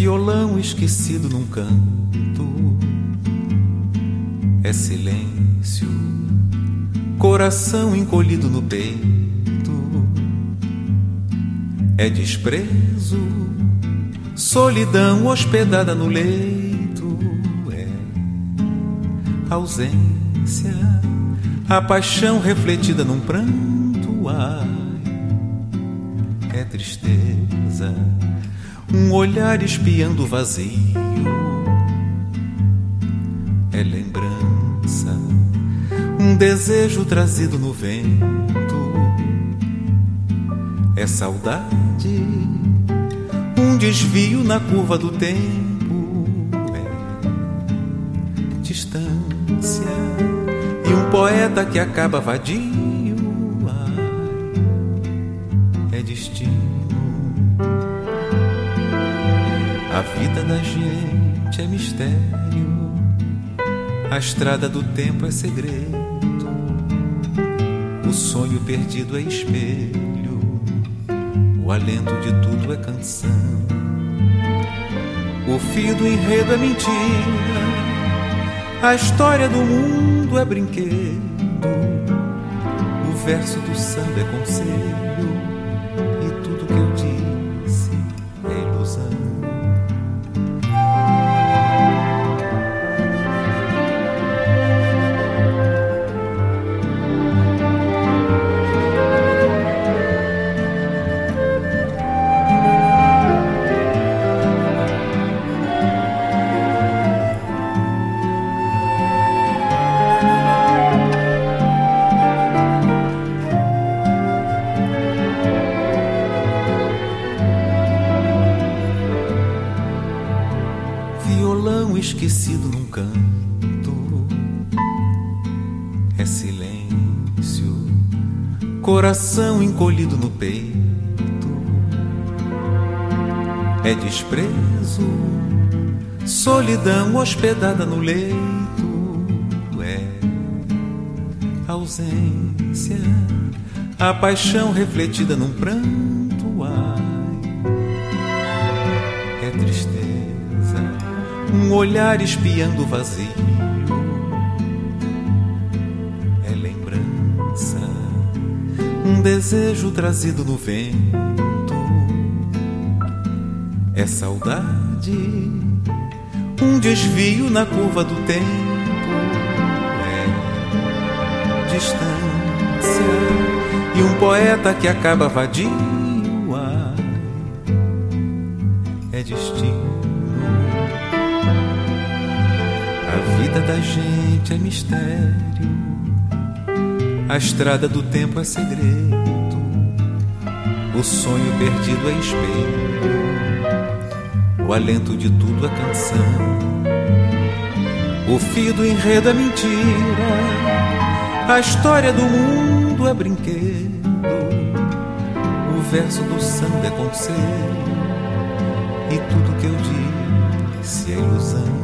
Violão esquecido num canto, é silêncio, coração encolhido no peito, é desprezo, solidão hospedada no leito, é ausência, a paixão refletida num pranto, ai, é tristeza um olhar espiando o vazio. É lembrança, um desejo trazido no vento. É saudade, um desvio na curva do tempo. É distância e um poeta que acaba vadio. Ai, é destino A vida da gente é mistério, a estrada do tempo é segredo, o sonho perdido é espelho, o alento de tudo é canção, o fio do enredo é mentira, a história do mundo é brinquedo, o verso do samba é conselho, violão esquecido num canto. É silêncio, coração encolhido no peito. É desprezo, solidão hospedada no leito. É ausência, a paixão refletida num pranto. Ai, um olhar espiando o vazio. É lembrança, um desejo trazido no vento. É saudade, um desvio na curva do tempo. É distância e um poeta que acaba vadio. Ai, é destino. A vida da gente é mistério, a estrada do tempo é segredo, o sonho perdido é espelho, o alento de tudo é canção, o fio do enredo é mentira, a história do mundo é brinquedo, o verso do samba é conselho, e tudo que eu disse é ilusão.